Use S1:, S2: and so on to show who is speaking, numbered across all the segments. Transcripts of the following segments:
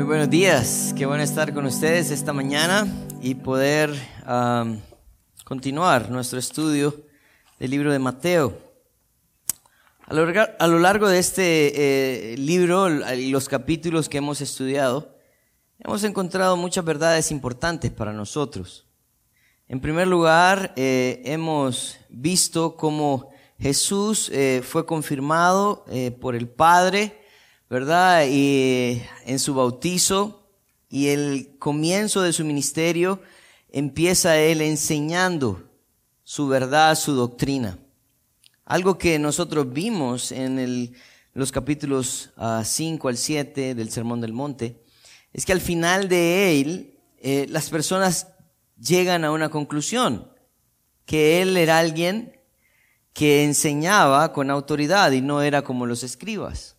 S1: Muy buenos días, qué bueno estar con ustedes esta mañana y poder continuar nuestro estudio del libro de Mateo. A lo, a lo largo de este eh, libro y los capítulos que hemos estudiado, hemos encontrado muchas verdades importantes para nosotros. En primer lugar, eh, hemos visto cómo Jesús eh, fue confirmado por el Padre, ¿verdad? Y en su bautizo y el comienzo de su ministerio empieza él enseñando su verdad, su doctrina. Algo que nosotros vimos en los capítulos 5 ah, al 7 del Sermón del Monte, es que al final de él eh, las personas llegan a una conclusión, que él era alguien que enseñaba con autoridad y no era como los escribas.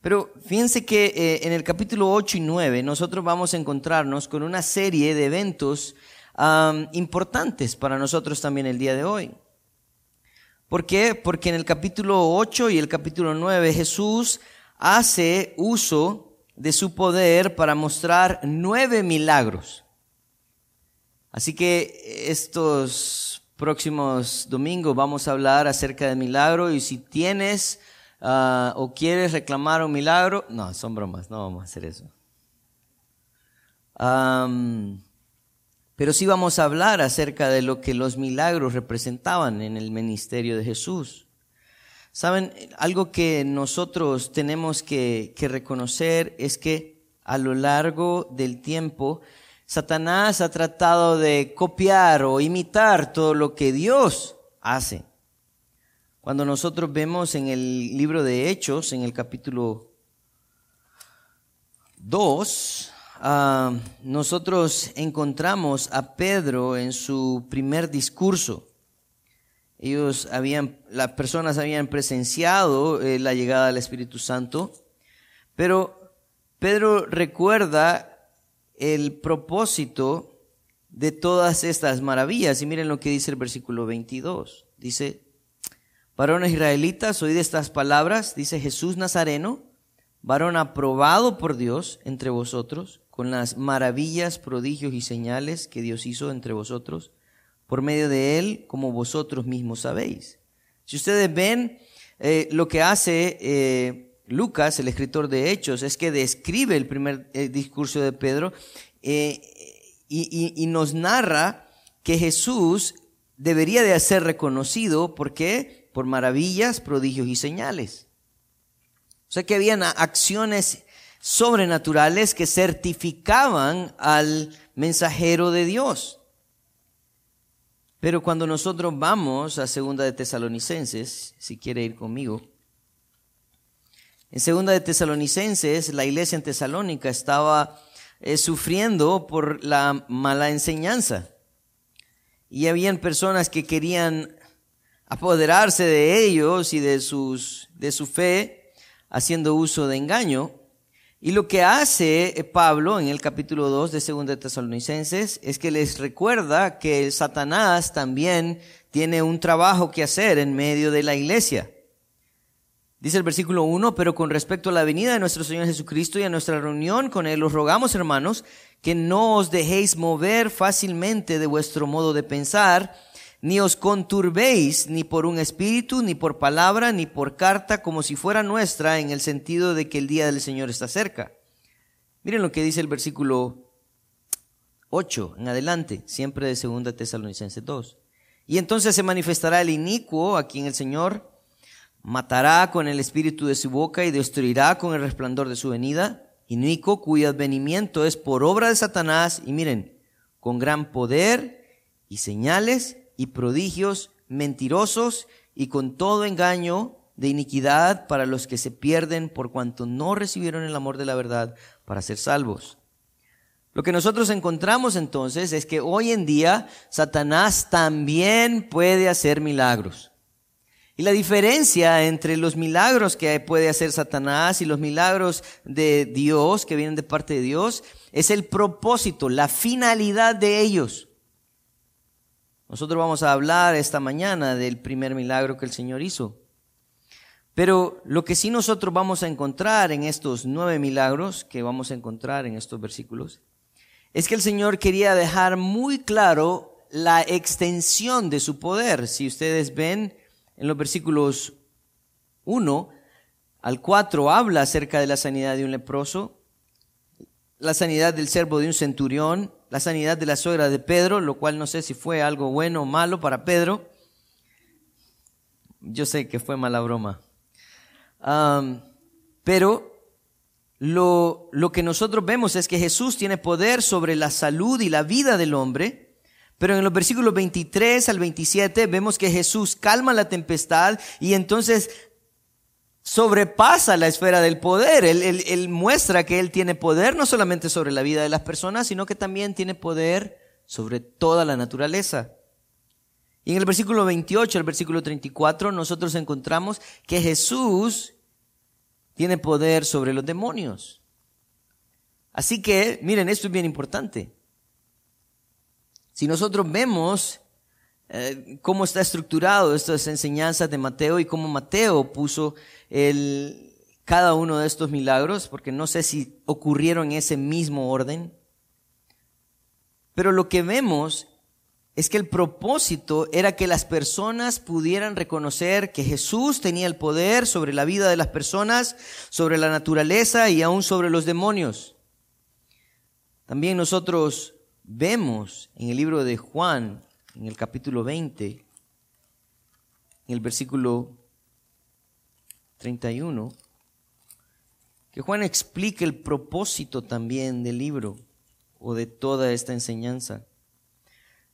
S1: Pero fíjense que eh, en el capítulo 8 y 9 nosotros vamos a encontrarnos con una serie de eventos importantes para nosotros también el día de hoy. ¿Por qué? Porque en el capítulo 8 y el capítulo 9 Jesús hace uso de su poder para mostrar nueve milagros. Así que estos próximos domingos vamos a hablar acerca del milagro y si tienes Ah, o quieres reclamar un milagro, no, son bromas, no vamos a hacer eso. pero sí vamos a hablar acerca de lo que los milagros representaban en el ministerio de Jesús. Saben, algo que nosotros tenemos que, que reconocer es que a lo largo del tiempo, Satanás ha tratado de copiar o imitar todo lo que Dios hace. Cuando nosotros vemos en el libro de Hechos, en el capítulo 2, ah, nosotros encontramos a Pedro en su primer discurso. Ellos habían, las personas habían presenciado eh, la llegada del Espíritu Santo, pero Pedro recuerda el propósito de todas estas maravillas. Y miren lo que dice el versículo 22. Dice, Varones israelitas, oíd estas palabras, dice Jesús Nazareno, varón aprobado por Dios entre vosotros, con las maravillas, prodigios y señales que Dios hizo entre vosotros, por medio de él, como vosotros mismos sabéis. Si ustedes ven eh, lo que hace eh, Lucas, el escritor de Hechos, es que describe el primer eh, discurso de Pedro y, y nos narra que Jesús debería de ser reconocido porque por maravillas, prodigios y señales. O sea que habían acciones sobrenaturales que certificaban al mensajero de Dios. Pero cuando nosotros vamos a Segunda de Tesalonicenses, si quiere ir conmigo, en Segunda de Tesalonicenses, la iglesia en Tesalónica estaba eh, sufriendo por la mala enseñanza. Y habían personas que querían apoderarse de ellos y de, sus, de su fe haciendo uso de engaño. Y lo que hace Pablo en el capítulo 2 de 2 de Tesalonicenses es que les recuerda que Satanás también tiene un trabajo que hacer en medio de la iglesia. Dice el versículo 1, pero con respecto a la venida de nuestro Señor Jesucristo y a nuestra reunión con Él, os rogamos, hermanos, que no os dejéis mover fácilmente de vuestro modo de pensar, ni os conturbéis ni por un espíritu, ni por palabra, ni por carta, como si fuera nuestra, en el sentido de que el día del Señor está cerca. Miren lo que dice el versículo 8 en adelante, siempre de 2 Tesalonicenses 2. Y entonces se manifestará el inicuo a quien el Señor matará con el espíritu de su boca y destruirá con el resplandor de su venida. Inicuo cuyo advenimiento es por obra de Satanás y miren, con gran poder y señales y prodigios mentirosos y con todo engaño de iniquidad para los que se pierden por cuanto no recibieron el amor de la verdad para ser salvos. Lo que nosotros encontramos entonces es que hoy en día Satanás también puede hacer milagros. Y la diferencia entre los milagros que puede hacer Satanás y los milagros de Dios, que vienen de parte de Dios, es el propósito, la finalidad de ellos. Nosotros vamos a hablar esta mañana del primer milagro que el Señor hizo. Pero lo que sí nosotros vamos a encontrar en estos nueve milagros que vamos a encontrar en estos versículos, es que el Señor quería dejar muy claro la extensión de su poder. Si ustedes ven en los versículos 1 al 4 habla acerca de la sanidad de un leproso, la sanidad del servo de un centurión, la sanidad de la suegra de Pedro, lo cual no sé si fue algo bueno o malo para Pedro. Yo sé que fue mala broma. pero lo, lo que nosotros vemos es que Jesús tiene poder sobre la salud y la vida del hombre. Pero en los versículos 23 al 27 vemos que Jesús calma la tempestad y entonces sobrepasa la esfera del poder. Él, muestra que Él tiene poder no solamente sobre la vida de las personas, sino que también tiene poder sobre toda la naturaleza. Y en el versículo 28 al versículo 34 nosotros encontramos que Jesús tiene poder sobre los demonios. Así que, miren, esto es bien importante. Si nosotros vemos eh, cómo está estructurado estas enseñanzas de Mateo y cómo Mateo puso el, cada uno de estos milagros, porque no sé si ocurrieron en ese mismo orden. Pero lo que vemos es que el propósito era que las personas pudieran reconocer que Jesús tenía el poder sobre la vida de las personas, sobre la naturaleza y aún sobre los demonios. También nosotros vemos en el libro de Juan en el capítulo 20, en el versículo 31, que Juan explique el propósito también del libro o de toda esta enseñanza.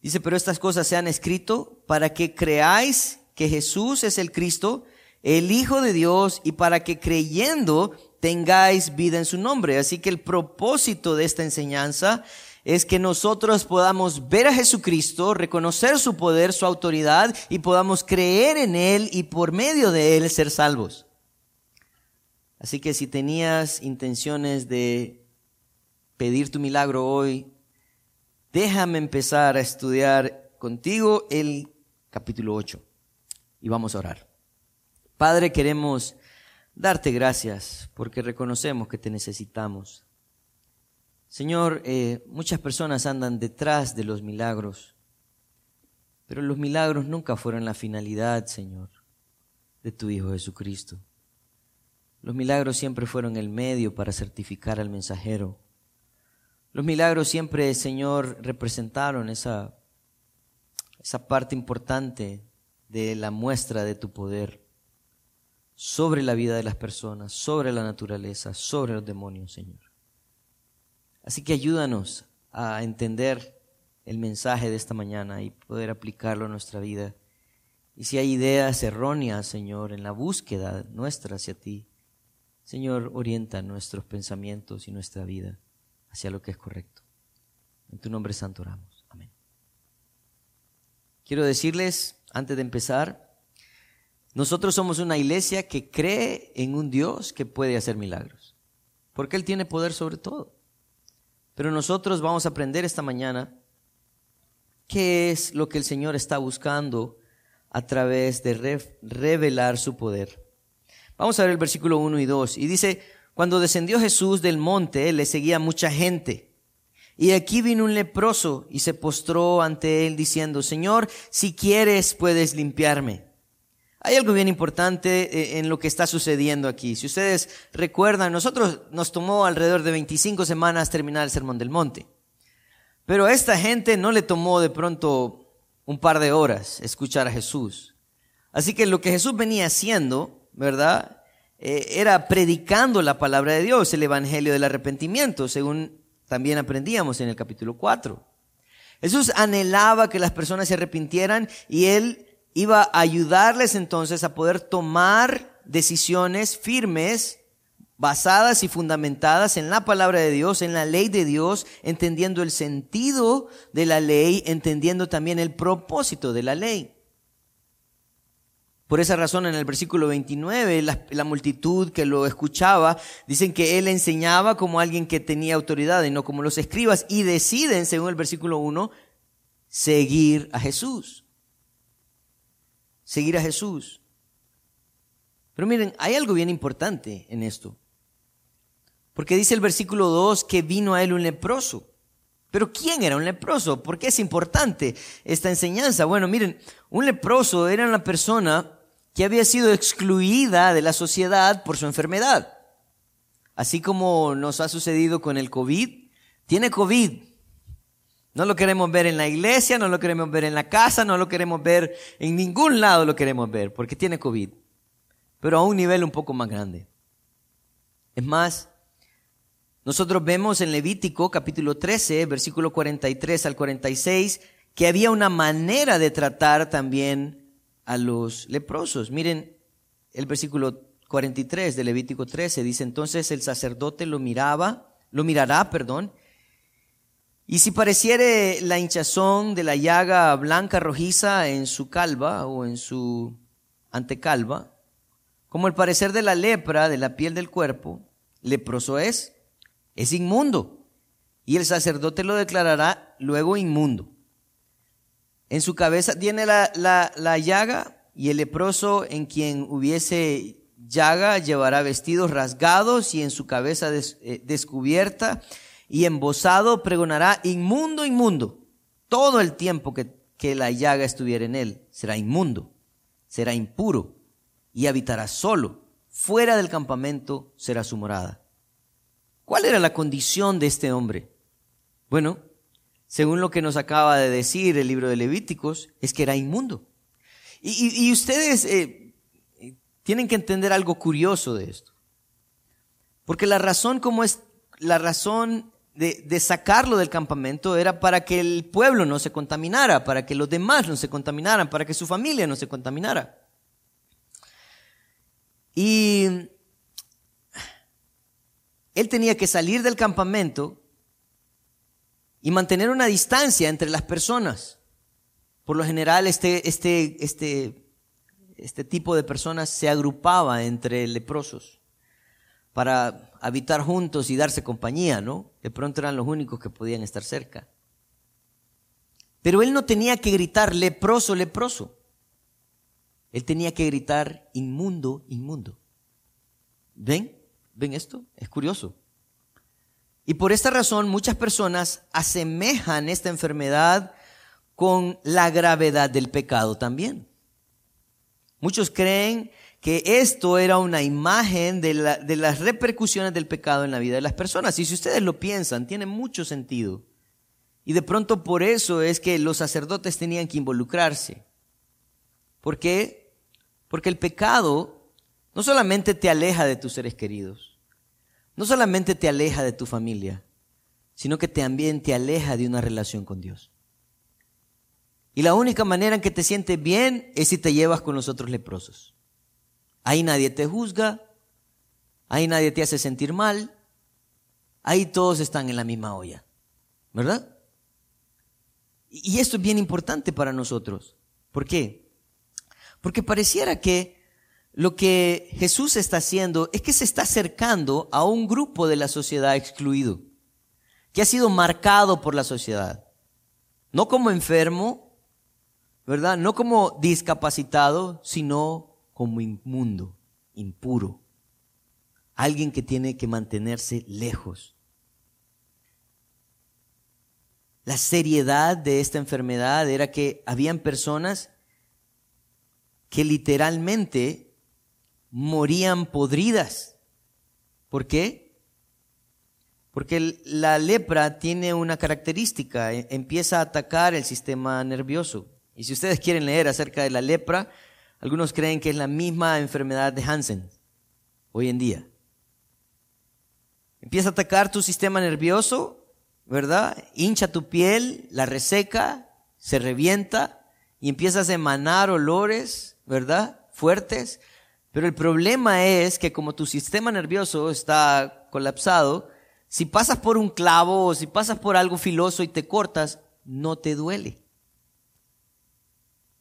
S1: Dice, pero estas cosas se han escrito para que creáis que Jesús es el Cristo, el Hijo de Dios, y para que creyendo tengáis vida en su nombre. Así que el propósito de esta enseñanza es que nosotros podamos ver a Jesucristo, reconocer su poder, su autoridad y podamos creer en Él y por medio de Él ser salvos. Así que si tenías intenciones de pedir tu milagro hoy, déjame empezar a estudiar contigo el capítulo 8 y vamos a orar. Padre, queremos darte gracias porque reconocemos que te necesitamos. Señor, eh, muchas personas andan detrás de los milagros, pero los milagros nunca fueron la finalidad, Señor, de tu Hijo Jesucristo. Los milagros siempre fueron el medio para certificar al mensajero. Los milagros siempre, Señor, representaron esa, esa parte importante de la muestra de tu poder sobre la vida de las personas, sobre la naturaleza, sobre los demonios, Señor. Así que ayúdanos a entender el mensaje de esta mañana y poder aplicarlo a nuestra vida. Y si hay ideas erróneas, Señor, en la búsqueda nuestra hacia ti, Señor, orienta nuestros pensamientos y nuestra vida hacia lo que es correcto. En tu nombre santo oramos. Amén. Quiero decirles, antes de empezar, nosotros somos una iglesia que cree en un Dios que puede hacer milagros, porque Él tiene poder sobre todo. Pero nosotros vamos a aprender esta mañana qué es lo que el Señor está buscando a través de revelar su poder. Vamos a ver el versículo 1 y 2. Y dice, cuando descendió Jesús del monte, le seguía mucha gente. Y aquí vino un leproso y se postró ante él diciendo, Señor, si quieres puedes limpiarme. Hay algo bien importante eh, en lo que está sucediendo aquí. Si ustedes recuerdan, nosotros nos tomó alrededor de 25 semanas terminar el Sermón del Monte. Pero a esta gente no le tomó de pronto un par de horas escuchar a Jesús. Así que lo que Jesús venía haciendo, ¿verdad? Eh, era predicando la palabra de Dios, el Evangelio del arrepentimiento, según también aprendíamos en el capítulo 4. Jesús anhelaba que las personas se arrepintieran y él iba a ayudarles entonces a poder tomar decisiones firmes, basadas y fundamentadas en la palabra de Dios, en la ley de Dios, entendiendo el sentido de la ley, entendiendo también el propósito de la ley. Por esa razón en el versículo 29, la, la, multitud que lo escuchaba, dicen que él enseñaba como alguien que tenía autoridad y no como los escribas, y deciden, según el versículo 1, seguir a Jesús seguir a Jesús. Pero miren, hay algo bien importante en esto. Porque dice el versículo 2 que vino a él un leproso. Pero ¿quién era un leproso? ¿Por qué es importante esta enseñanza? Bueno, miren, un leproso era una persona que había sido excluida de la sociedad por su enfermedad. Así como nos ha sucedido con el COVID. Tiene COVID. No lo queremos ver en la iglesia, no lo queremos ver en la casa, no lo queremos ver en ningún lado lo queremos ver, porque tiene COVID. Pero a un nivel un poco más grande. Es más, nosotros vemos en Levítico capítulo 13, versículo 43 al 46, que había una manera de tratar también a los leprosos. Miren el versículo 43 de Levítico 13, dice entonces el sacerdote lo miraba, lo mirará, perdón, y si pareciere la hinchazón de la llaga blanca rojiza en su calva o en su antecalva, como el parecer de la lepra de la piel del cuerpo, leproso es, es inmundo, y el sacerdote lo declarará luego inmundo. En su cabeza tiene la, la, llaga, y el leproso en quien hubiese llaga llevará vestidos rasgados y en su cabeza eh, descubierta y embosado pregonará inmundo, inmundo. Todo el tiempo que, que la llaga estuviera en él será inmundo, será impuro y habitará solo. Fuera del campamento será su morada. ¿Cuál era la condición de este hombre? Bueno, según lo que nos acaba de decir el libro de Levíticos, es que era inmundo. Y, ustedes eh, tienen que entender algo curioso de esto. Porque la razón como es, la razón de, sacarlo del campamento era para que el pueblo no se contaminara, para que los demás no se contaminaran, para que su familia no se contaminara. Y él tenía que salir del campamento y mantener una distancia entre las personas. Por lo general, este, este, este, este tipo de personas se agrupaba entre leprosos para habitar juntos y darse compañía, ¿no? De pronto eran los únicos que podían estar cerca. Pero él no tenía que gritar leproso, leproso. Él tenía que gritar inmundo, inmundo. ¿Ven? ¿Ven esto? Es curioso. Y por esta razón muchas personas asemejan esta enfermedad con la gravedad del pecado también. Muchos creen que esto era una imagen de, las repercusiones del pecado en la vida de las personas. Y si ustedes lo piensan, tiene mucho sentido. Y de pronto por eso es que los sacerdotes tenían que involucrarse. ¿Por qué? Porque el pecado no solamente te aleja de tus seres queridos, no solamente te aleja de tu familia, sino que también te aleja de una relación con Dios. Y la única manera en que te sientes bien es si te llevas con los otros leprosos. Ahí nadie te juzga, ahí nadie te hace sentir mal, ahí todos están en la misma olla, ¿verdad? Y esto es bien importante para nosotros. ¿Por qué? Porque pareciera que lo que Jesús está haciendo es que se está acercando a un grupo de la sociedad excluido, que ha sido marcado por la sociedad. No como enfermo, ¿verdad? No como discapacitado, sino como inmundo, impuro, alguien que tiene que mantenerse lejos. La seriedad de esta enfermedad era que habían personas que literalmente morían podridas. ¿Por qué? Porque la lepra tiene una característica, e, empieza a atacar el sistema nervioso. Y si ustedes quieren leer acerca de la lepra, algunos creen que es la misma enfermedad de Hansen hoy en día. Empieza a atacar tu sistema nervioso, ¿verdad? Hincha tu piel, la reseca, se revienta y empiezas a emanar olores, ¿verdad? Fuertes. Pero el problema es que como tu sistema nervioso está colapsado, si pasas por un clavo o si pasas por algo filoso y te cortas, no te duele.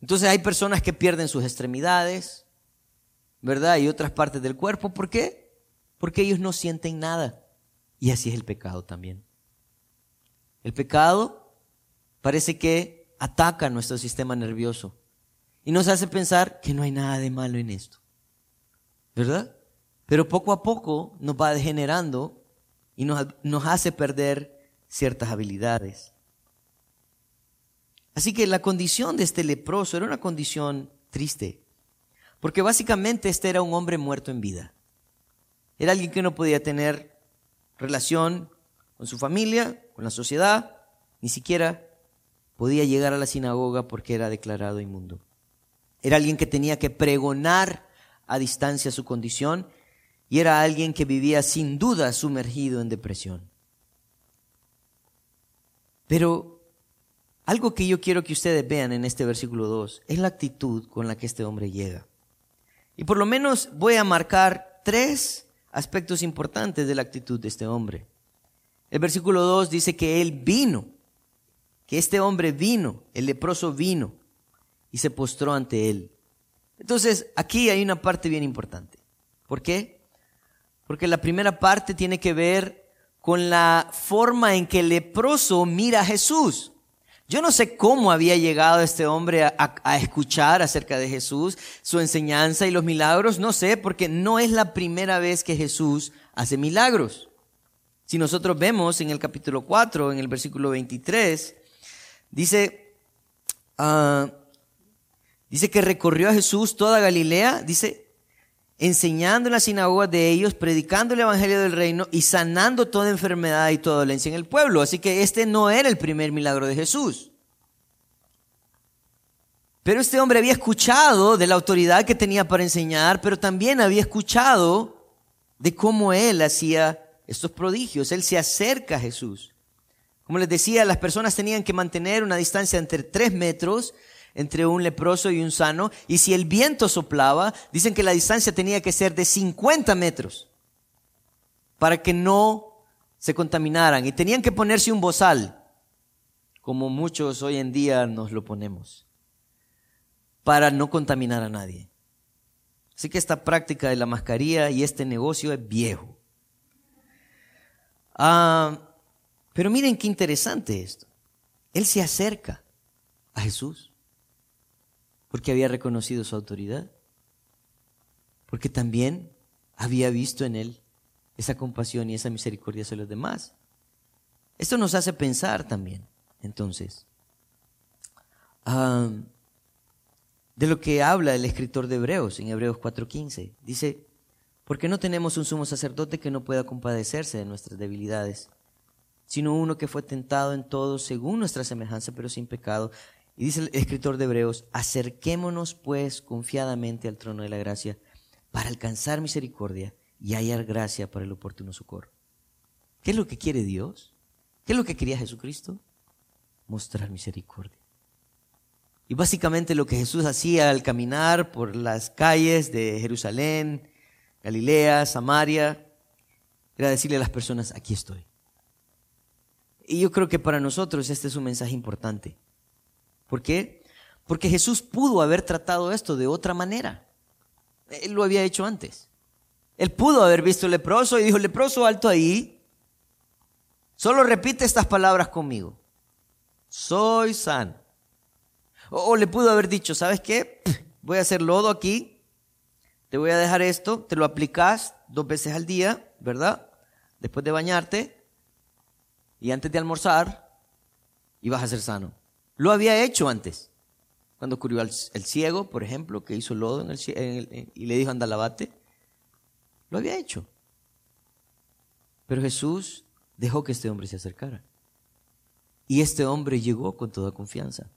S1: Entonces hay personas que pierden sus extremidades, ¿verdad? Y otras partes del cuerpo. ¿Por qué? Porque ellos no sienten nada. Y así es el pecado también. El pecado parece que ataca nuestro sistema nervioso y nos hace pensar que no hay nada de malo en esto. ¿verdad? Pero poco a poco nos va degenerando y nos, nos hace perder ciertas habilidades. Así que la condición de este leproso era una condición triste, porque básicamente este era un hombre muerto en vida. Era alguien que no podía tener relación con su familia, con la sociedad, ni siquiera podía llegar a la sinagoga porque era declarado inmundo. Era alguien que tenía que pregonar a distancia su condición y era alguien que vivía sin duda sumergido en depresión. Pero algo que yo quiero que ustedes vean en este versículo 2 es la actitud con la que este hombre llega. Y por lo menos voy a marcar tres aspectos importantes de la actitud de este hombre. El versículo 2 dice que él vino, que este hombre vino, el leproso vino y se postró ante él. Entonces, aquí hay una parte bien importante. ¿Por qué? Porque la primera parte tiene que ver con la forma en que el leproso mira a Jesús. Yo no sé cómo había llegado este hombre a, escuchar acerca de Jesús, su enseñanza y los milagros, no sé, porque no es la primera vez que Jesús hace milagros. Si nosotros vemos en el capítulo 4, en el versículo 23, dice, uh, Dice que recorrió a Jesús toda Galilea, dice, enseñando en las sinagogas de ellos, predicando el evangelio del reino y sanando toda enfermedad y toda dolencia en el pueblo. Así que este no era el primer milagro de Jesús. Pero este hombre había escuchado de la autoridad que tenía para enseñar, pero también había escuchado de cómo él hacía estos prodigios. Él se acerca a Jesús. Como les decía, las personas tenían que mantener una distancia entre tres metros entre un leproso y un sano, y si el viento soplaba, dicen que la distancia tenía que ser de 50 metros para que no se contaminaran. Y tenían que ponerse un bozal, como muchos hoy en día nos lo ponemos, para no contaminar a nadie. Así que esta práctica de la mascarilla y este negocio es viejo. Ah, pero miren qué interesante esto. Él se acerca a Jesús porque había reconocido su autoridad, porque también había visto en él esa compasión y esa misericordia hacia los demás. Esto nos hace pensar también, entonces, de lo que habla el escritor de Hebreos en Hebreos 4:15. Dice, porque no tenemos un sumo sacerdote que no pueda compadecerse de nuestras debilidades, sino uno que fue tentado en todo según nuestra semejanza, pero sin pecado. Y dice el escritor de Hebreos, acerquémonos pues confiadamente al trono de la gracia para alcanzar misericordia y hallar gracia para el oportuno socorro. ¿Qué es lo que quiere Dios? ¿Qué es lo que quería Jesucristo? Mostrar misericordia. Y básicamente lo que Jesús hacía al caminar por las calles de Jerusalén, Galilea, Samaria, era decirle a las personas, aquí estoy. Y yo creo que para nosotros este es un mensaje importante. ¿Por qué? Porque Jesús pudo haber tratado esto de otra manera. Él lo había hecho antes. Él pudo haber visto el leproso y dijo, leproso alto ahí, solo repite estas palabras conmigo. Soy sano. O, le pudo haber dicho, ¿sabes qué? Voy a hacer lodo aquí, te voy a dejar esto, te lo aplicas dos veces al día, ¿verdad? Después de bañarte y antes de almorzar y vas a ser sano. Lo había hecho antes. Cuando al el ciego, por ejemplo, que hizo lodo en el, y le dijo anda lavate. Lo había hecho. Pero Jesús dejó que este hombre se acercara. Y este hombre llegó con toda confianza.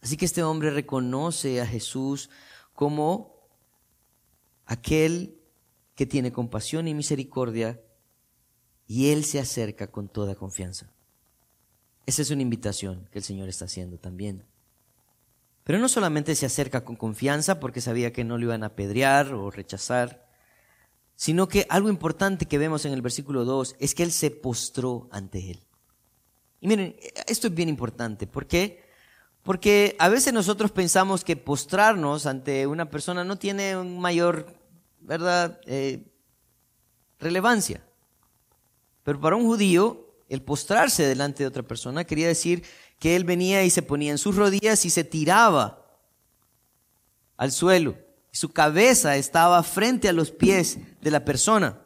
S1: Así que este hombre reconoce a Jesús como aquel que tiene compasión y misericordia y él se acerca con toda confianza. Esa es una invitación que el Señor está haciendo también. Pero no solamente se acerca con confianza porque sabía que no lo iban a apedrear o rechazar, sino que algo importante que vemos en el versículo 2 es que Él se postró ante Él. Y miren, esto es bien importante. ¿Por qué? Porque a veces nosotros pensamos que postrarnos ante una persona no tiene un mayor, ¿verdad?, eh, relevancia. Pero para un judío el postrarse delante de otra persona quería decir que él venía y se ponía en sus rodillas y se tiraba al suelo Su cabeza estaba frente a los pies de la persona.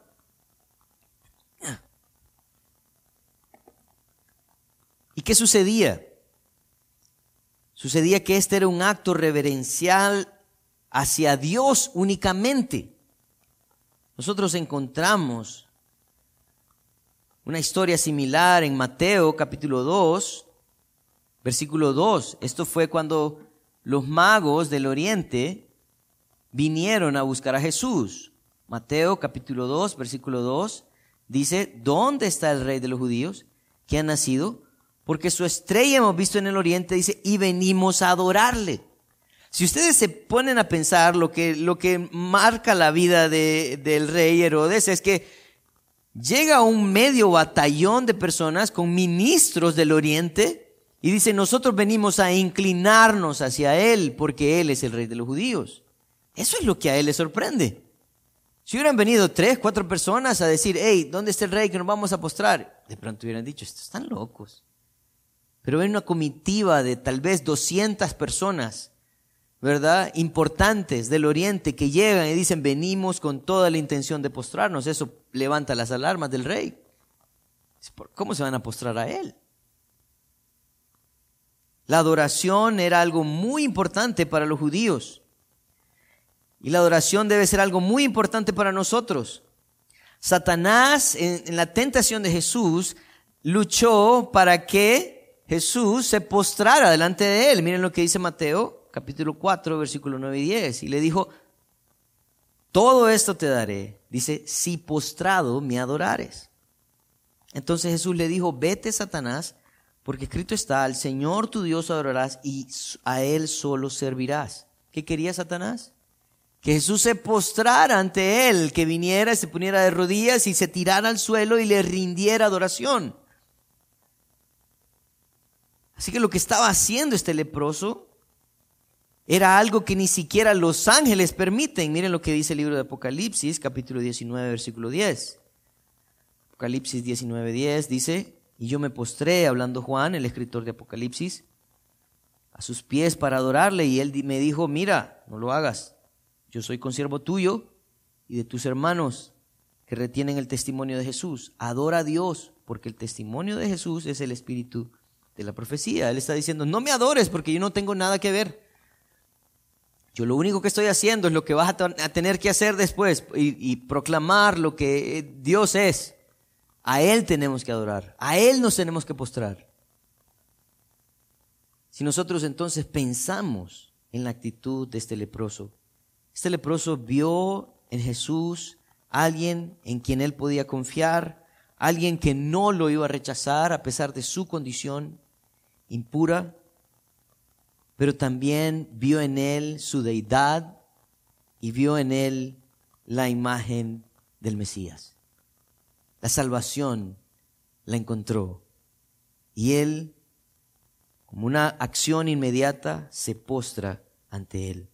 S1: ¿Y qué sucedía? Sucedía que este era un acto reverencial hacia Dios únicamente. Nosotros encontramos una historia similar en Mateo capítulo 2, versículo 2. Esto fue cuando los magos del oriente vinieron a buscar a Jesús. Mateo capítulo 2, versículo 2 dice, ¿dónde está el rey de los judíos que ha nacido? porque su estrella hemos visto en el oriente, dice, y venimos a adorarle. Si ustedes se ponen a pensar lo que, lo que marca la vida de, del rey Herodes es que llega un medio batallón de personas con ministros del oriente y dice, nosotros venimos a inclinarnos hacia él porque él es el rey de los judíos. Eso es lo que a él le sorprende. Si hubieran venido tres, cuatro personas a decir, hey, ¿dónde está el rey que nos vamos a postrar? De pronto hubieran dicho, estos están locos pero hay una comitiva de tal vez 200 personas, ¿verdad? Importantes del oriente que llegan y dicen, venimos con toda la intención de postrarnos. Eso levanta las alarmas del rey. ¿Cómo se van a postrar a él? La adoración era algo muy importante para los judíos. Y la adoración debe ser algo muy importante para nosotros. Satanás, en, la tentación de Jesús, luchó para que Jesús se postrara delante de él. Miren lo que dice Mateo capítulo 4, versículo 9 y 10. Y le dijo, todo esto te daré. Dice, si postrado me adorares. Entonces Jesús le dijo, vete Satanás, porque escrito está, al Señor tu Dios adorarás y a Él solo servirás. ¿Qué quería Satanás? Que Jesús se postrara ante Él, que viniera y se poniera de rodillas y se tirara al suelo y le rindiera adoración. Así que lo que estaba haciendo este leproso era algo que ni siquiera los ángeles permiten. Miren lo que dice el libro de Apocalipsis, capítulo 19, versículo 10. Apocalipsis 19, 10 dice, y yo me postré, hablando Juan, el escritor de Apocalipsis, a sus pies para adorarle, y él me dijo, mira, no lo hagas, yo soy consiervo tuyo y de tus hermanos que retienen el testimonio de Jesús. Adora a Dios, porque el testimonio de Jesús es el Espíritu de la profecía. Él está diciendo, no me adores porque yo no tengo nada que ver. Yo lo único que estoy haciendo es lo que vas a, tener que hacer después y, y proclamar lo que eh, Dios es. A Él tenemos que adorar, a Él nos tenemos que postrar. Si nosotros entonces pensamos en la actitud de este leproso, este leproso vio en Jesús alguien en quien él podía confiar, alguien que no lo iba a rechazar a pesar de su condición, impura, pero también vio en él su deidad y vio en él la imagen del Mesías. La salvación la encontró y él, como una acción inmediata, se postra ante él.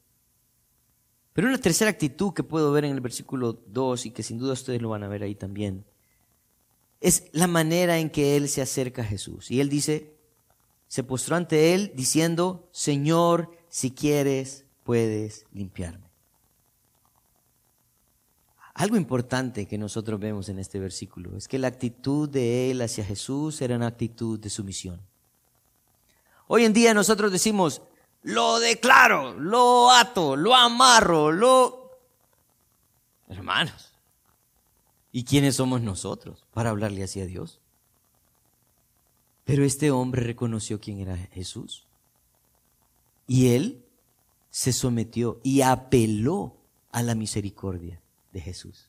S1: Pero una tercera actitud que puedo ver en el versículo 2 y que sin duda ustedes lo van a ver ahí también, es la manera en que él se acerca a Jesús. Y él dice, se postró ante él diciendo, Señor, si quieres, puedes limpiarme. Algo importante que nosotros vemos en este versículo es que la actitud de él hacia Jesús era una actitud de sumisión. Hoy en día nosotros decimos, lo declaro, lo ato, lo amarro, lo... Hermanos, ¿y quiénes somos nosotros para hablarle así a Dios? Pero este hombre reconoció quién era Jesús. Y él se sometió y apeló a la misericordia de Jesús.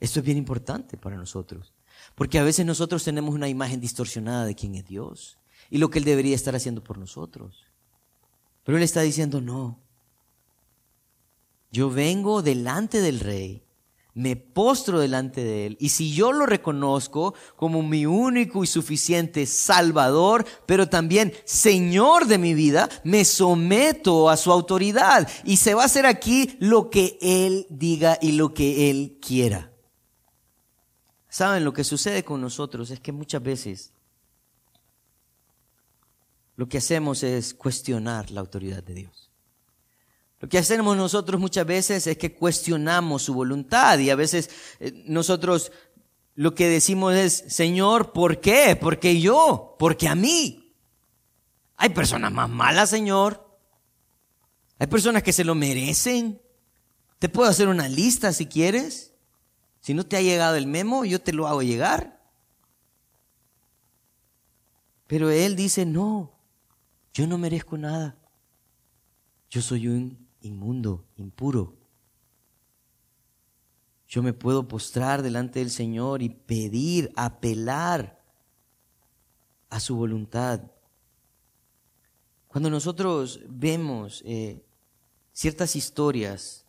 S1: Esto es bien importante para nosotros, porque a veces nosotros tenemos una imagen distorsionada de quién es Dios y lo que Él debería estar haciendo por nosotros. Pero Él está diciendo, no, yo vengo delante del Rey me postro delante de Él. Y si yo lo reconozco como mi único y suficiente Salvador, pero también Señor de mi vida, me someto a su autoridad. Y se va a hacer aquí lo que Él diga y lo que Él quiera. Saben, lo que sucede con nosotros es que muchas veces lo que hacemos es cuestionar la autoridad de Dios. Lo que hacemos nosotros muchas veces es que cuestionamos su voluntad y a veces eh, nosotros lo que decimos es, Señor, ¿por qué? Porque yo, porque a mí. Hay personas más malas, Señor. Hay personas que se lo merecen. Te puedo hacer una lista si quieres. Si no te ha llegado el memo, yo te lo hago llegar. Pero él dice, no, yo no merezco nada. Yo soy un inmundo, impuro. Yo me puedo postrar delante del Señor y pedir, apelar a su voluntad. Cuando nosotros vemos eh, ciertas historias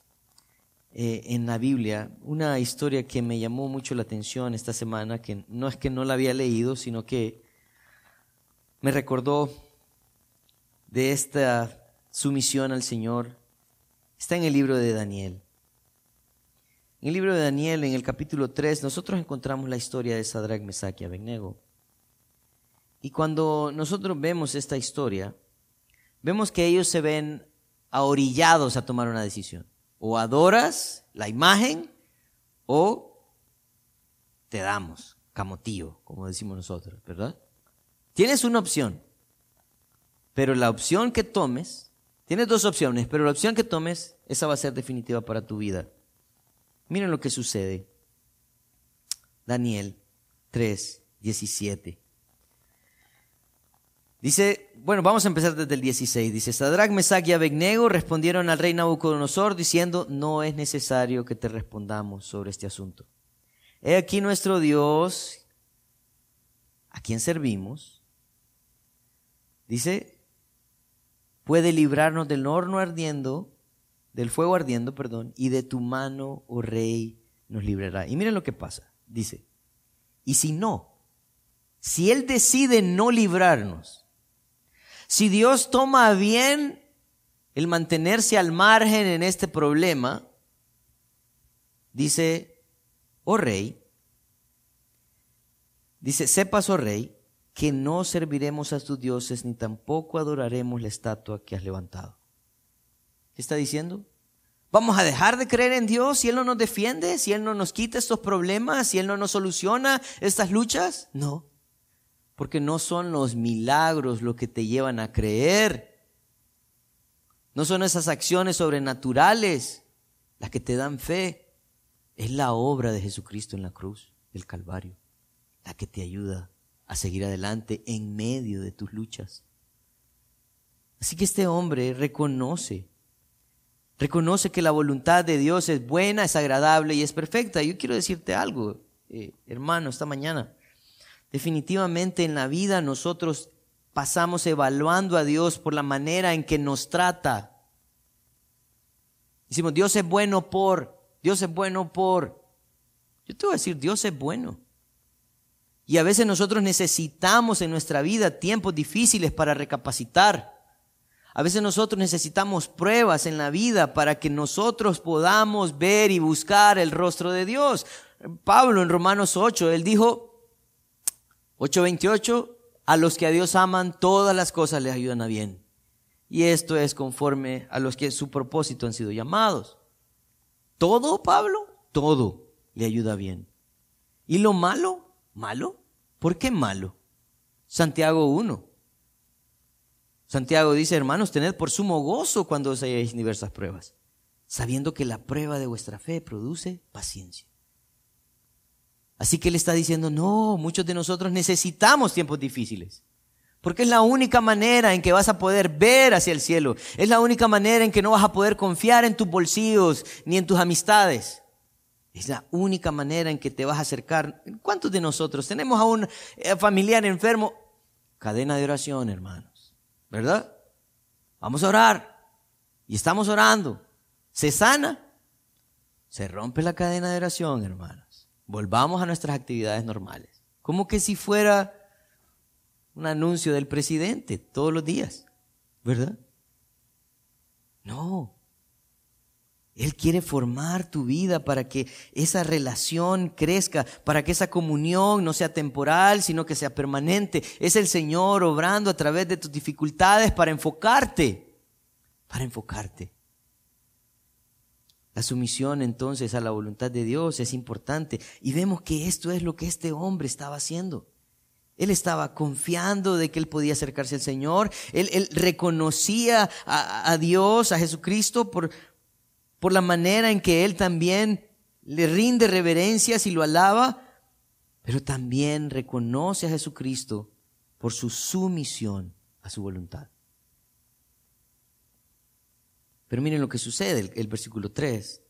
S1: eh, en la Biblia, una historia que me llamó mucho la atención esta semana, que no es que no la había leído, sino que me recordó de esta sumisión al Señor, está en el libro de Daniel. En el libro de Daniel, en el capítulo 3, nosotros encontramos la historia de Sadrach, Mesach y Abednego. Y cuando nosotros vemos esta historia, vemos que ellos se ven ahorillados a tomar una decisión. O adoras la imagen o te damos camotillo, como decimos nosotros, ¿verdad? Tienes una opción, pero la opción que tomes, tienes dos opciones, pero la opción que tomes, esa va a ser definitiva para tu vida. Miren lo que sucede. Daniel 3, 17. Dice, bueno, vamos a empezar desde el 16. Dice, Sadrach, Mesach y Abednego respondieron al rey Nabucodonosor diciendo, no es necesario que te respondamos sobre este asunto. He aquí nuestro Dios, a quien servimos, dice, puede librarnos del horno ardiendo del fuego ardiendo, perdón, y de tu mano, oh rey, nos librará. Y miren lo que pasa. Dice, y si no, si Él decide no librarnos, si Dios toma bien el mantenerse al margen en este problema, dice, oh rey, dice, sepas, oh rey, que no serviremos a tus dioses ni tampoco adoraremos la estatua que has levantado. ¿Qué está diciendo? ¿Vamos a dejar de creer en Dios si Él no nos defiende, si Él no nos quita estos problemas, si Él no nos soluciona estas luchas? No, porque no son los milagros lo que te llevan a creer. No son esas acciones sobrenaturales las que te dan fe. Es la obra de Jesucristo en la cruz del Calvario, la que te ayuda a seguir adelante en medio de tus luchas. Así que este hombre reconoce Reconoce que la voluntad de Dios es buena, es agradable y es perfecta. Yo quiero decirte algo, eh, hermano, esta mañana. Definitivamente en la vida nosotros pasamos evaluando a Dios por la manera en que nos trata. Decimos, Dios es bueno por, Dios es bueno por. Yo te voy a decir, Dios es bueno. Y a veces nosotros necesitamos en nuestra vida tiempos difíciles para recapacitar. A veces nosotros necesitamos pruebas en la vida para que nosotros podamos ver y buscar el rostro de Dios. Pablo en Romanos 8, él dijo, 8:28, a los que a Dios aman, todas las cosas les ayudan a bien. Y esto es conforme a los que su propósito han sido llamados. Todo, Pablo, todo le ayuda bien. ¿Y lo malo? ¿Malo? ¿Por qué malo? Santiago 1. Santiago dice, hermanos, tened por sumo gozo cuando os hayáis diversas pruebas, sabiendo que la prueba de vuestra fe produce paciencia. Así que él está diciendo, no, muchos de nosotros necesitamos tiempos difíciles. Porque es la única manera en que vas a poder ver hacia el cielo. Es la única manera en que no vas a poder confiar en tus bolsillos ni en tus amistades. Es la única manera en que te vas a acercar. ¿Cuántos de nosotros tenemos a un eh, familiar enfermo? Cadena de oración, hermano. ¿verdad? Vamos a orar. Y estamos orando. Se sana. Se rompe la cadena de oración, hermanos. Volvamos a nuestras actividades normales. Como que si fuera un anuncio del presidente todos los días, ¿verdad? No. Él quiere formar tu vida para que esa relación crezca, para que esa comunión no sea temporal, sino que sea permanente. Es el Señor obrando a través de tus dificultades para enfocarte, para enfocarte. La sumisión entonces a la voluntad de Dios es importante. Y vemos que esto es lo que este hombre estaba haciendo. Él estaba confiando de que él podía acercarse al Señor. Él, reconocía a, a, Dios, a Jesucristo, por, por la manera en que él también le rinde reverencias y lo alaba, pero también reconoce a Jesucristo por su sumisión a su voluntad. Pero miren lo que sucede, el, versículo 3.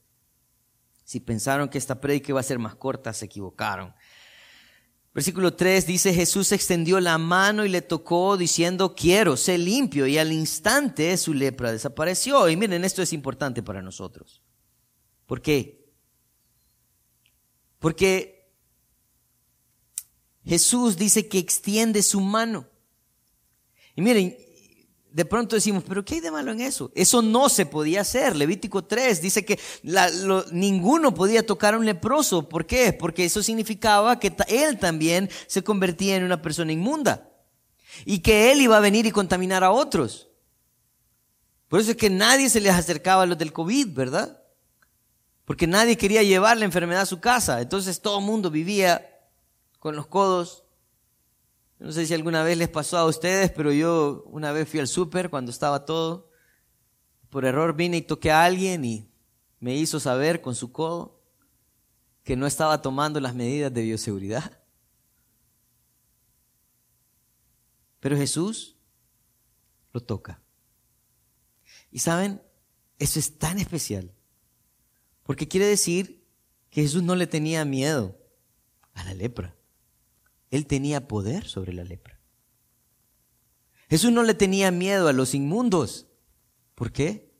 S1: Si pensaron que esta predica iba a ser más corta, se equivocaron. Versículo 3 dice, Jesús extendió la mano y le tocó diciendo, quiero, sé limpio. Y al instante su lepra desapareció. Y miren, esto es importante para nosotros. ¿Por qué? Porque Jesús dice que extiende su mano. Y miren, de pronto decimos, pero ¿qué hay de malo en eso? Eso no se podía hacer. Levítico 3 dice que ninguno podía tocar a un leproso. ¿Por qué? Porque eso significaba que él también se convertía en una persona inmunda. Y que él iba a venir y contaminar a otros. Por eso es que nadie se les acercaba a los del COVID, ¿verdad? Porque nadie quería llevar la enfermedad a su casa. Entonces todo el mundo vivía con los codos no sé si alguna vez les pasó a ustedes, pero yo una vez fui al súper cuando estaba todo. Por error vine y toqué a alguien y me hizo saber con su codo que no estaba tomando las medidas de bioseguridad. Pero Jesús lo toca. Y saben, eso es tan especial, porque quiere decir que Jesús no le tenía miedo a la lepra. Él tenía poder sobre la lepra. Jesús no le tenía miedo a los inmundos. ¿Por qué?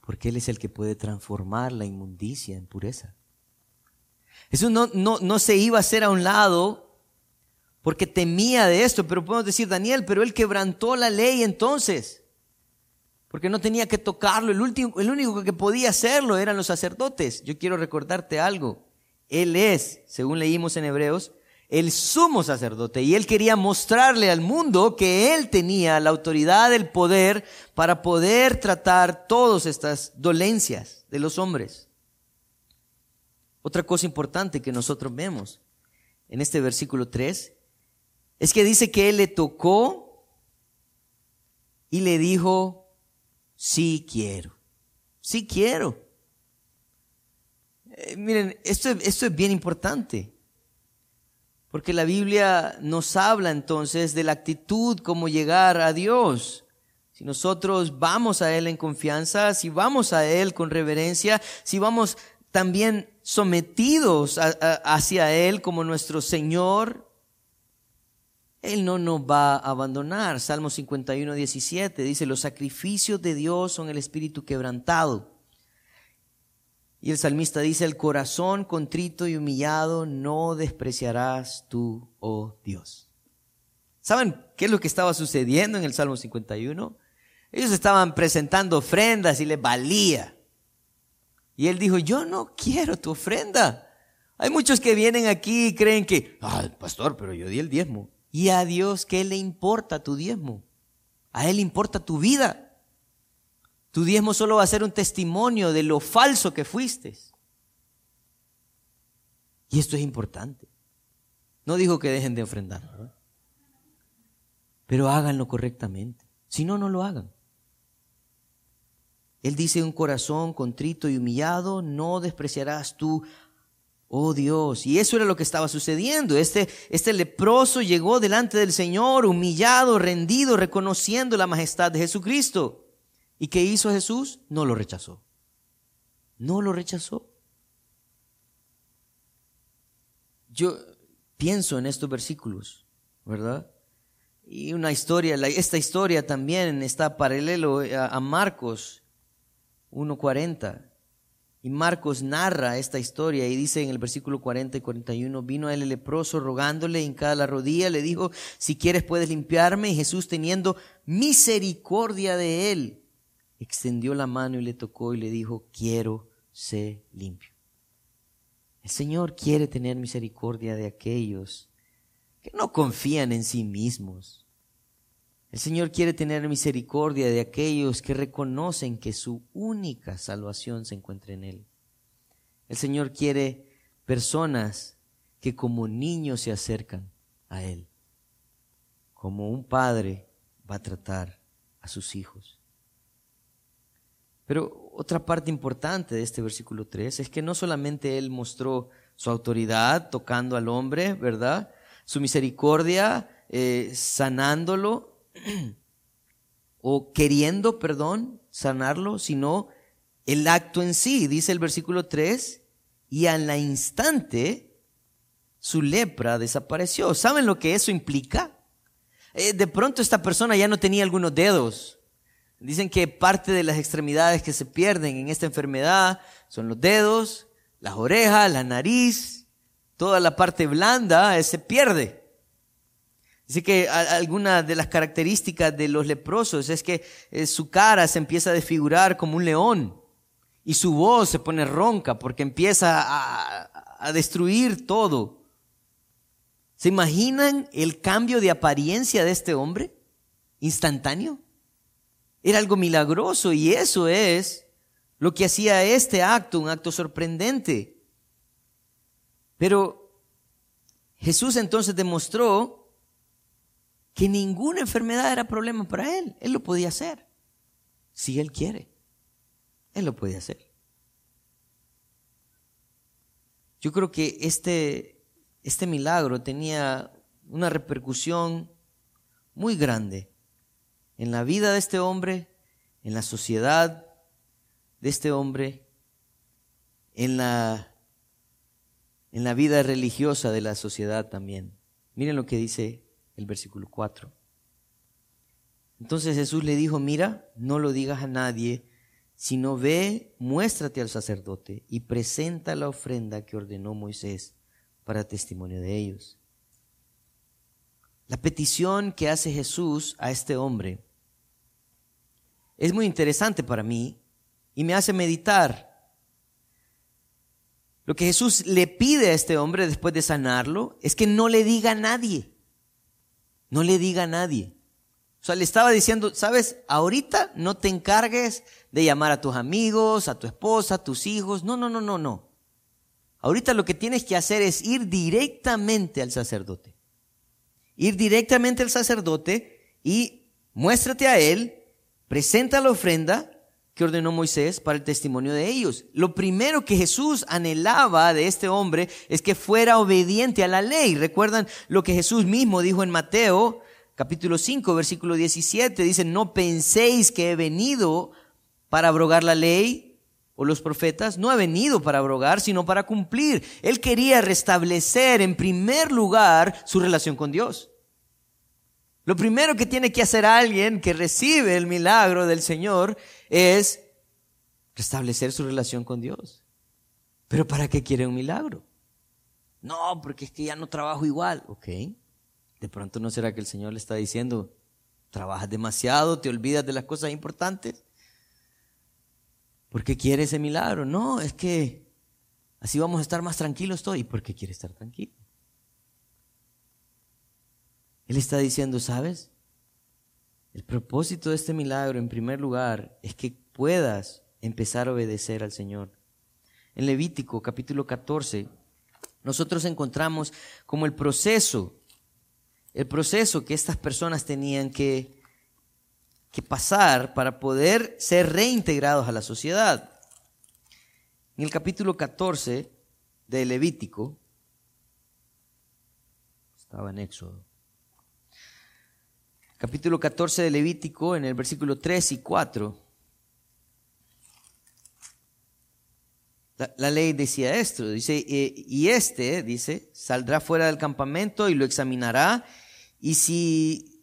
S1: Porque Él es el que puede transformar la inmundicia en pureza. Jesús no, no, no se iba a hacer a un lado porque temía de esto, pero podemos decir, Daniel, pero Él quebrantó la ley entonces, porque no tenía que tocarlo, el, último, el único que podía hacerlo eran los sacerdotes. Yo quiero recordarte algo, Él es, según leímos en Hebreos, el sumo sacerdote y él quería mostrarle al mundo que él tenía la autoridad, el poder para poder tratar todas estas dolencias de los hombres. Otra cosa importante que nosotros vemos en este versículo 3 es que dice que él le tocó y le dijo, sí quiero, sí quiero. Eh, miren, esto, esto es bien importante. Porque la Biblia nos habla entonces de la actitud como llegar a Dios. Si nosotros vamos a Él en confianza, si vamos a Él con reverencia, si vamos también sometidos hacia Él como nuestro Señor, Él no nos va a abandonar. Salmo 51, 17 dice, los sacrificios de Dios son el espíritu quebrantado y el salmista dice, el corazón contrito y humillado no despreciarás tú, oh Dios. ¿Saben qué es lo que estaba sucediendo en el Salmo 51? Ellos estaban presentando ofrendas y les valía. Y él dijo, yo no quiero tu ofrenda. Hay muchos que vienen aquí y creen que, ah, pastor, pero yo di el diezmo. ¿Y a Dios qué le importa tu diezmo? A Él importa tu vida. Tu diezmo solo va a ser un testimonio de lo falso que fuiste. Y esto es importante. No dijo que dejen de ofrendar, pero háganlo correctamente. Si no, no lo hagan. Él dice, un corazón contrito y humillado, no despreciarás tú, oh Dios. Y eso era lo que estaba sucediendo. Este, este leproso llegó delante del Señor, humillado, rendido, reconociendo la majestad de Jesucristo. ¿Y qué hizo Jesús? No lo rechazó. No lo rechazó. Yo pienso en estos versículos, ¿verdad? Y una historia, esta historia también está paralelo a, Marcos 1.40. Y Marcos narra esta historia y dice en el versículo 40 y 41, vino el leproso rogándole, en cada la rodilla, le dijo, si quieres puedes limpiarme. Y Jesús teniendo misericordia de él, extendió la mano y le tocó y le dijo, quiero ser limpio. El Señor quiere tener misericordia de aquellos que no confían en sí mismos. El Señor quiere tener misericordia de aquellos que reconocen que su única salvación se encuentra en Él. El Señor quiere personas que como niños se acercan a Él, como un padre va a tratar a sus hijos. Pero otra parte importante de este versículo 3 es que no solamente Él mostró su autoridad tocando al hombre, ¿verdad? Su misericordia eh, sanándolo o queriendo, perdón, sanarlo, sino el acto en sí, dice el versículo 3, y al instante su lepra desapareció. ¿Saben lo que eso implica? Eh, de pronto esta persona ya no tenía algunos dedos. Dicen que parte de las extremidades que se pierden en esta enfermedad son los dedos, las orejas, la nariz, toda la parte blanda eh, se pierde. Dice que alguna de las características de los leprosos es que eh, su cara se empieza a desfigurar como un león y su voz se pone ronca porque empieza a destruir todo. ¿Se imaginan el cambio de apariencia de este hombre? Instantáneo. Era algo milagroso y eso es lo que hacía este acto, un acto sorprendente. Pero Jesús entonces demostró que ninguna enfermedad era problema para él. Él lo podía hacer. Si él quiere. Él lo puede hacer. Yo creo que este, este milagro tenía una repercusión muy grande en la vida de este hombre, en la sociedad de este hombre, en la, en la vida religiosa de la sociedad también. Miren lo que dice el versículo 4. Entonces Jesús le dijo, mira, no lo digas a nadie, sino ve, muéstrate al sacerdote y presenta la ofrenda que ordenó Moisés para testimonio de ellos. La petición que hace Jesús a este hombre es muy interesante para mí y me hace meditar. Lo que Jesús le pide a este hombre después de sanarlo es que no le diga a nadie. No le diga a nadie. O sea, le estaba diciendo, sabes, ahorita no te encargues de llamar a tus amigos, a tu esposa, a tus hijos. No, no, no, no, no. Ahorita lo que tienes que hacer es ir directamente al sacerdote. Ir directamente al sacerdote y muéstrate a él, presenta la ofrenda que ordenó Moisés para el testimonio de ellos. Lo primero que Jesús anhelaba de este hombre es que fuera obediente a la ley. ¿Recuerdan lo que Jesús mismo dijo en Mateo capítulo 5, versículo 17? Dice, no penséis que he venido para abrogar la ley o los profetas. No he venido para abrogar, sino para cumplir. Él quería restablecer en primer lugar su relación con Dios. Lo primero que tiene que hacer alguien que recibe el milagro del Señor es restablecer su relación con Dios. Pero ¿para qué quiere un milagro? No, porque es que ya no trabajo igual. Ok. De pronto no será que el Señor le está diciendo, trabajas demasiado, te olvidas de las cosas importantes. ¿Por qué quiere ese milagro? No, es que así vamos a estar más tranquilos todos. ¿Y por qué quiere estar tranquilo? Él está diciendo, ¿sabes? El propósito de este milagro, en primer lugar, es que puedas empezar a obedecer al Señor. En Levítico capítulo 14, nosotros encontramos como el proceso, el proceso que estas personas tenían que, que pasar para poder ser reintegrados a la sociedad. En el capítulo 14 de Levítico, estaba en Éxodo, capítulo 14 de Levítico, en el versículo 3 y 4. La, ley decía esto, dice, eh, y este, dice, saldrá fuera del campamento y lo examinará, y si,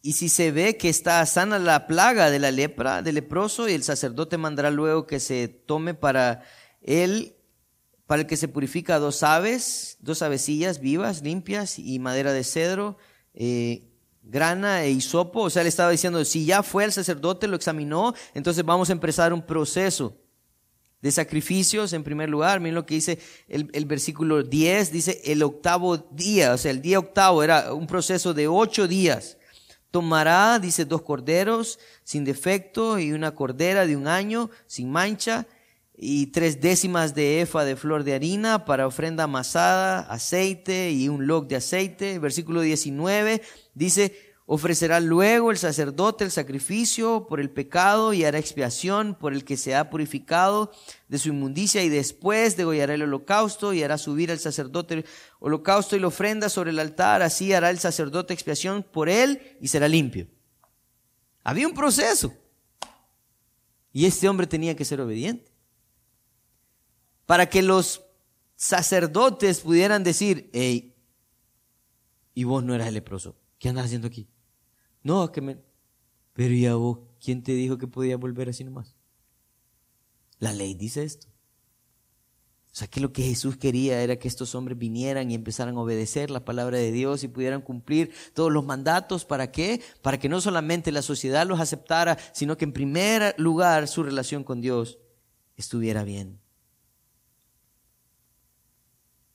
S1: y si se ve que está sana la plaga de la lepra, del leproso, y el sacerdote mandará luego que se tome para él, para el que se purifica dos aves, dos avecillas vivas, limpias, y madera de cedro, eh, grana e hisopo. O sea, le estaba diciendo, si ya fue el sacerdote, lo examinó, entonces vamos a empezar un proceso de sacrificios en primer lugar. Miren lo que dice el, el, versículo 10, dice el octavo día, o sea, el día octavo era un proceso de ocho días. Tomará, dice, dos corderos sin defecto y una cordera de un año sin mancha. y tres décimas de efa de flor de harina para ofrenda amasada, aceite y un log de aceite. Versículo 19 dice, ofrecerá luego el sacerdote el sacrificio por el pecado y hará expiación por el que se ha purificado de su inmundicia y después degollará el holocausto y hará subir el sacerdote el holocausto y la ofrenda sobre el altar. Así hará el sacerdote expiación por él y será limpio. Había un proceso. Y este hombre tenía que ser obediente para que los sacerdotes pudieran decir, hey, y vos no eras el leproso, ¿qué andas haciendo aquí? No, que me... Pero ya vos, ¿quién te dijo que podía volver así nomás? La ley dice esto. O sea, que lo que Jesús quería era que estos hombres vinieran y empezaran a obedecer la palabra de Dios y pudieran cumplir todos los mandatos. ¿Para qué? Para que no solamente la sociedad los aceptara, sino que en primer lugar su relación con Dios estuviera bien.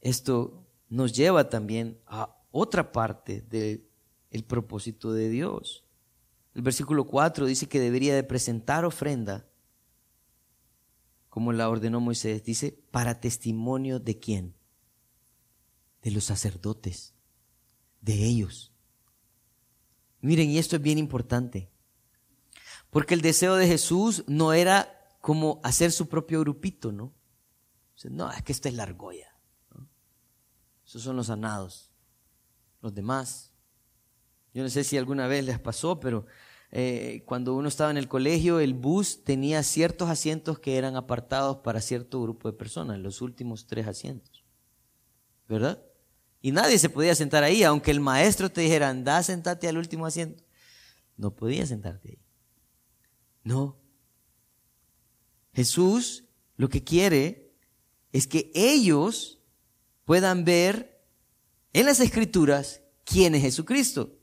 S1: Esto nos lleva también a otra parte del propósito de Dios. El versículo 4 dice que debería de presentar ofrenda, como la ordenó Moisés. Dice, para testimonio de quién? De los sacerdotes, de ellos. Miren, y esto es bien importante, porque el deseo de Jesús no era como hacer su propio grupito, ¿no? No, es que esta es la argolla. Esos son los sanados. Los demás. Yo no sé si alguna vez les pasó, pero eh, cuando uno estaba en el colegio, el bus tenía ciertos asientos que eran apartados para cierto grupo de personas, los últimos tres asientos. ¿Verdad? Y nadie se podía sentar ahí, aunque el maestro te dijera, anda, sentate al último asiento. No podía sentarte ahí. No. Jesús lo que quiere es que ellos puedan ver en las escrituras quién es Jesucristo.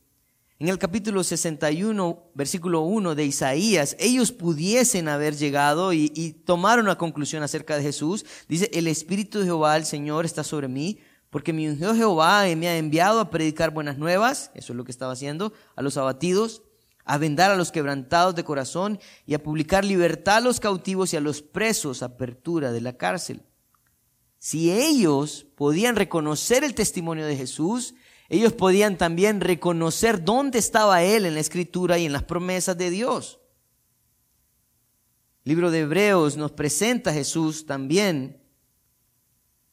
S1: En el capítulo 61, versículo 1 de Isaías, ellos pudiesen haber llegado y, tomar una conclusión acerca de Jesús. Dice, el Espíritu de Jehová, el Señor, está sobre mí, porque mi ungió Jehová me ha enviado a predicar buenas nuevas, eso es lo que estaba haciendo, a los abatidos, a vendar a los quebrantados de corazón y a publicar libertad a los cautivos y a los presos, apertura de la cárcel. Si ellos podían reconocer el testimonio de Jesús, ellos podían también reconocer dónde estaba Él en la escritura y en las promesas de Dios. Libro de Hebreos nos presenta a Jesús también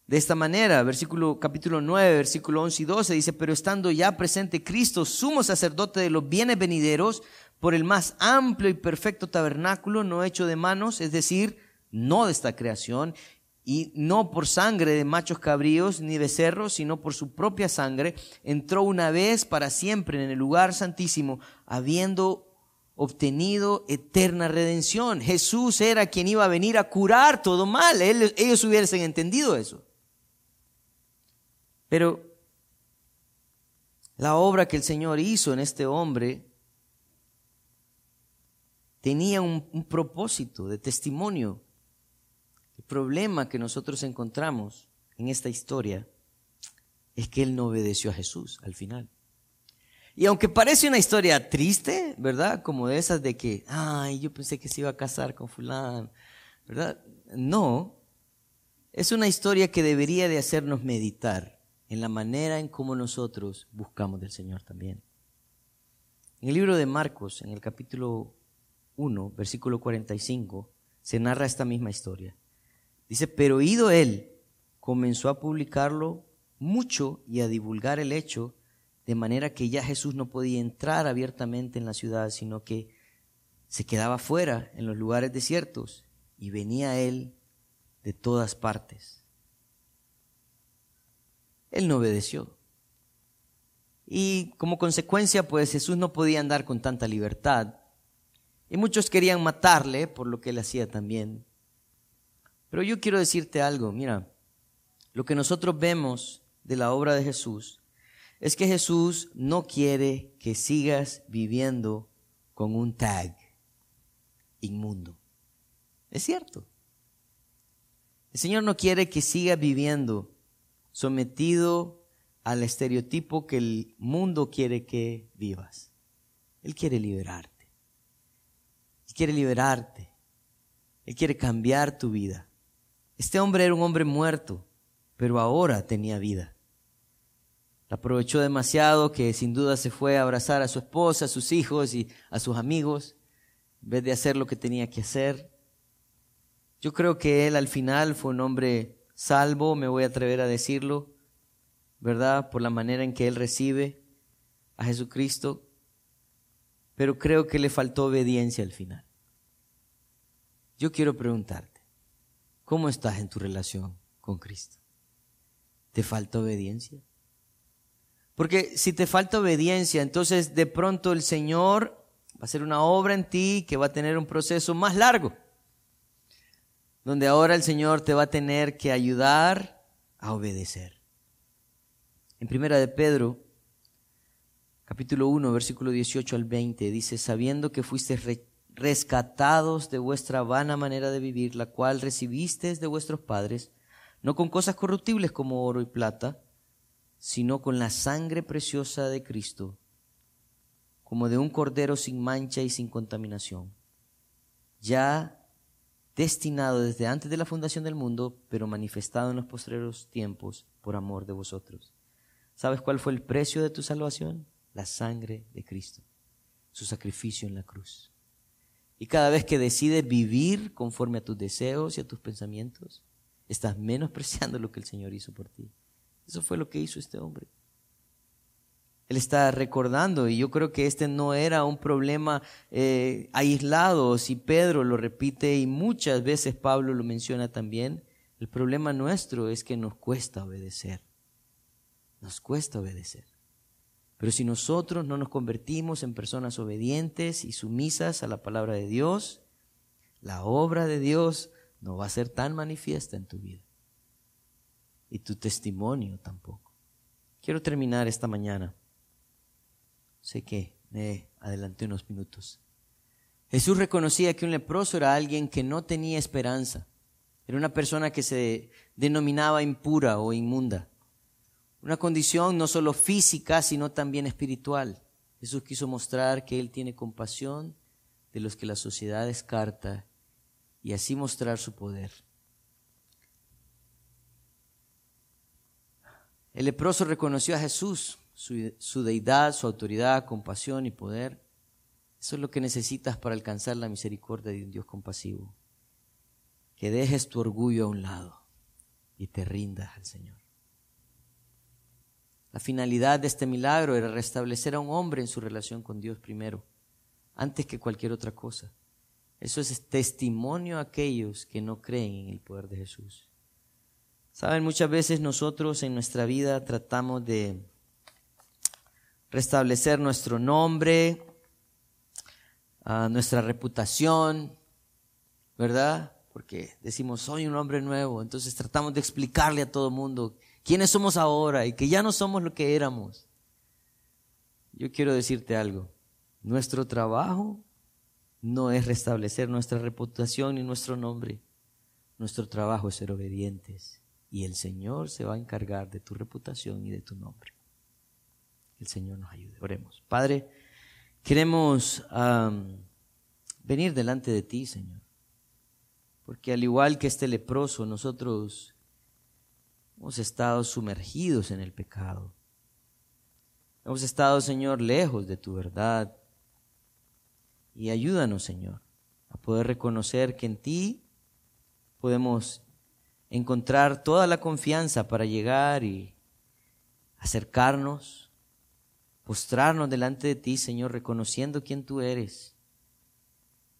S1: de esta manera, versículo capítulo 9, versículo 11 y 12 dice, pero estando ya presente Cristo, sumo sacerdote de los bienes venideros, por el más amplio y perfecto tabernáculo no hecho de manos, es decir, no de esta creación, y no por sangre de machos cabríos ni becerros, sino por su propia sangre, entró una vez para siempre en el lugar santísimo, habiendo obtenido eterna redención. Jesús era quien iba a venir a curar todo mal. Ellos hubiesen entendido eso. Pero la obra que el Señor hizo en este hombre tenía un, un propósito de testimonio problema que nosotros encontramos en esta historia es que él no obedeció a Jesús al final. Y aunque parece una historia triste, ¿verdad? Como de esas de que, ay, yo pensé que se iba a casar con fulano, ¿verdad? No, es una historia que debería de hacernos meditar en la manera en cómo nosotros buscamos del Señor también. En el libro de Marcos, en el capítulo 1, versículo 45, se narra esta misma historia. Dice, pero ido él, comenzó a publicarlo mucho y a divulgar el hecho, de manera que ya Jesús no podía entrar abiertamente en la ciudad, sino que se quedaba fuera en los lugares desiertos y venía él de todas partes. Él no obedeció. Y como consecuencia, pues Jesús no podía andar con tanta libertad. Y muchos querían matarle por lo que él hacía también. Pero yo quiero decirte algo, mira, lo que nosotros vemos de la obra de Jesús es que Jesús no quiere que sigas viviendo con un tag inmundo. Es cierto. El Señor no quiere que sigas viviendo sometido al estereotipo que el mundo quiere que vivas. Él quiere liberarte. Él quiere liberarte. Él quiere cambiar tu vida. Este hombre era un hombre muerto, pero ahora tenía vida. La aprovechó demasiado que sin duda se fue a abrazar a su esposa, a sus hijos y a sus amigos, en vez de hacer lo que tenía que hacer. Yo creo que él al final fue un hombre salvo, me voy a atrever a decirlo, ¿verdad? Por la manera en que él recibe a Jesucristo, pero creo que le faltó obediencia al final. Yo quiero preguntarte, ¿cómo estás en tu relación con Cristo? ¿Te falta obediencia? Porque si te falta obediencia, entonces de pronto el Señor va a hacer una obra en ti que va a tener un proceso más largo, donde ahora el Señor te va a tener que ayudar a obedecer. En primera de Pedro, capítulo 1, versículo 18 al 20, dice, sabiendo que fuisteis rescatados de vuestra vana manera de vivir, la cual recibisteis de vuestros padres, no con cosas corruptibles como oro y plata, sino con la sangre preciosa de Cristo, como de un cordero sin mancha y sin contaminación, ya destinado desde antes de la fundación del mundo, pero manifestado en los postreros tiempos por amor de vosotros. ¿Sabes cuál fue el precio de tu salvación? La sangre de Cristo, su sacrificio en la cruz. Y cada vez que decides vivir conforme a tus deseos y a tus pensamientos, estás menospreciando lo que el Señor hizo por ti. Eso fue lo que hizo este hombre. Él está recordando, y yo creo que este no era un problema eh, aislado, si Pedro lo repite y muchas veces Pablo lo menciona también, el problema nuestro es que nos cuesta obedecer. Nos cuesta obedecer. Pero si nosotros no nos convertimos en personas obedientes y sumisas a la palabra de Dios, la obra de Dios no va a ser tan manifiesta en tu vida y tu testimonio tampoco. Quiero terminar esta mañana. Sé que me adelanté unos minutos. Jesús reconocía que un leproso era alguien que no tenía esperanza. Era una persona que se denominaba impura o inmunda. Una condición no solo física, sino también espiritual. Jesús quiso mostrar que Él tiene compasión de los que la sociedad descarta y así mostrar su poder. El leproso reconoció a Jesús, su, deidad, su autoridad, compasión y poder. Eso es lo que necesitas para alcanzar la misericordia de un Dios compasivo. Que dejes tu orgullo a un lado y te rindas al Señor. La finalidad de este milagro era restablecer a un hombre en su relación con Dios primero, antes que cualquier otra cosa. Eso es testimonio a aquellos que no creen en el poder de Jesús. Saben, muchas veces nosotros en nuestra vida tratamos de restablecer nuestro nombre, ah, nuestra reputación, ¿verdad? Porque decimos, soy un hombre nuevo, entonces tratamos de explicarle a todo el mundo quiénes somos ahora y que ya no somos lo que éramos. Yo quiero decirte algo, nuestro trabajo no es restablecer nuestra reputación ni nuestro nombre, nuestro trabajo es ser obedientes y el Señor se va a encargar de tu reputación y de tu nombre. El Señor nos ayude. Oremos. Padre, queremos venir delante de ti, Señor. Porque al igual que este leproso, nosotros hemos estado sumergidos en el pecado. Hemos estado, Señor, lejos de tu verdad. Y ayúdanos, Señor, a poder reconocer que en ti podemos encontrar toda la confianza para llegar y acercarnos, postrarnos delante de ti, Señor, reconociendo quién tú eres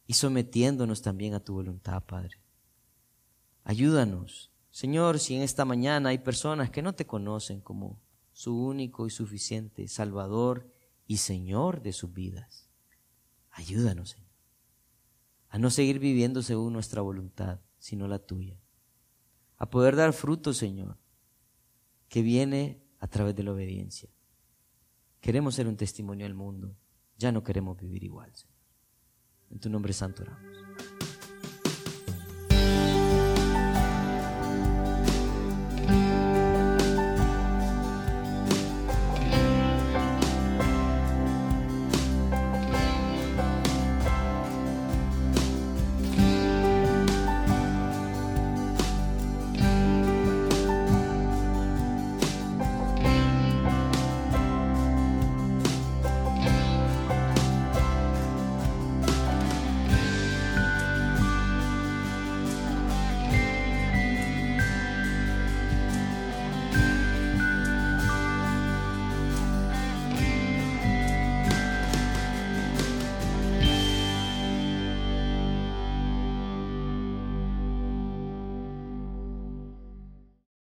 S1: y sometiéndonos también a tu voluntad, Padre. Ayúdanos. Señor, si en esta mañana hay personas que no te conocen como su único y suficiente Salvador y Señor de sus vidas, ayúdanos, Señor, a no seguir viviendo según nuestra voluntad, sino la tuya a poder dar fruto, Señor, que viene a través de la obediencia. Queremos ser un testimonio al mundo, ya no queremos vivir igual, Señor. En tu nombre santo oramos.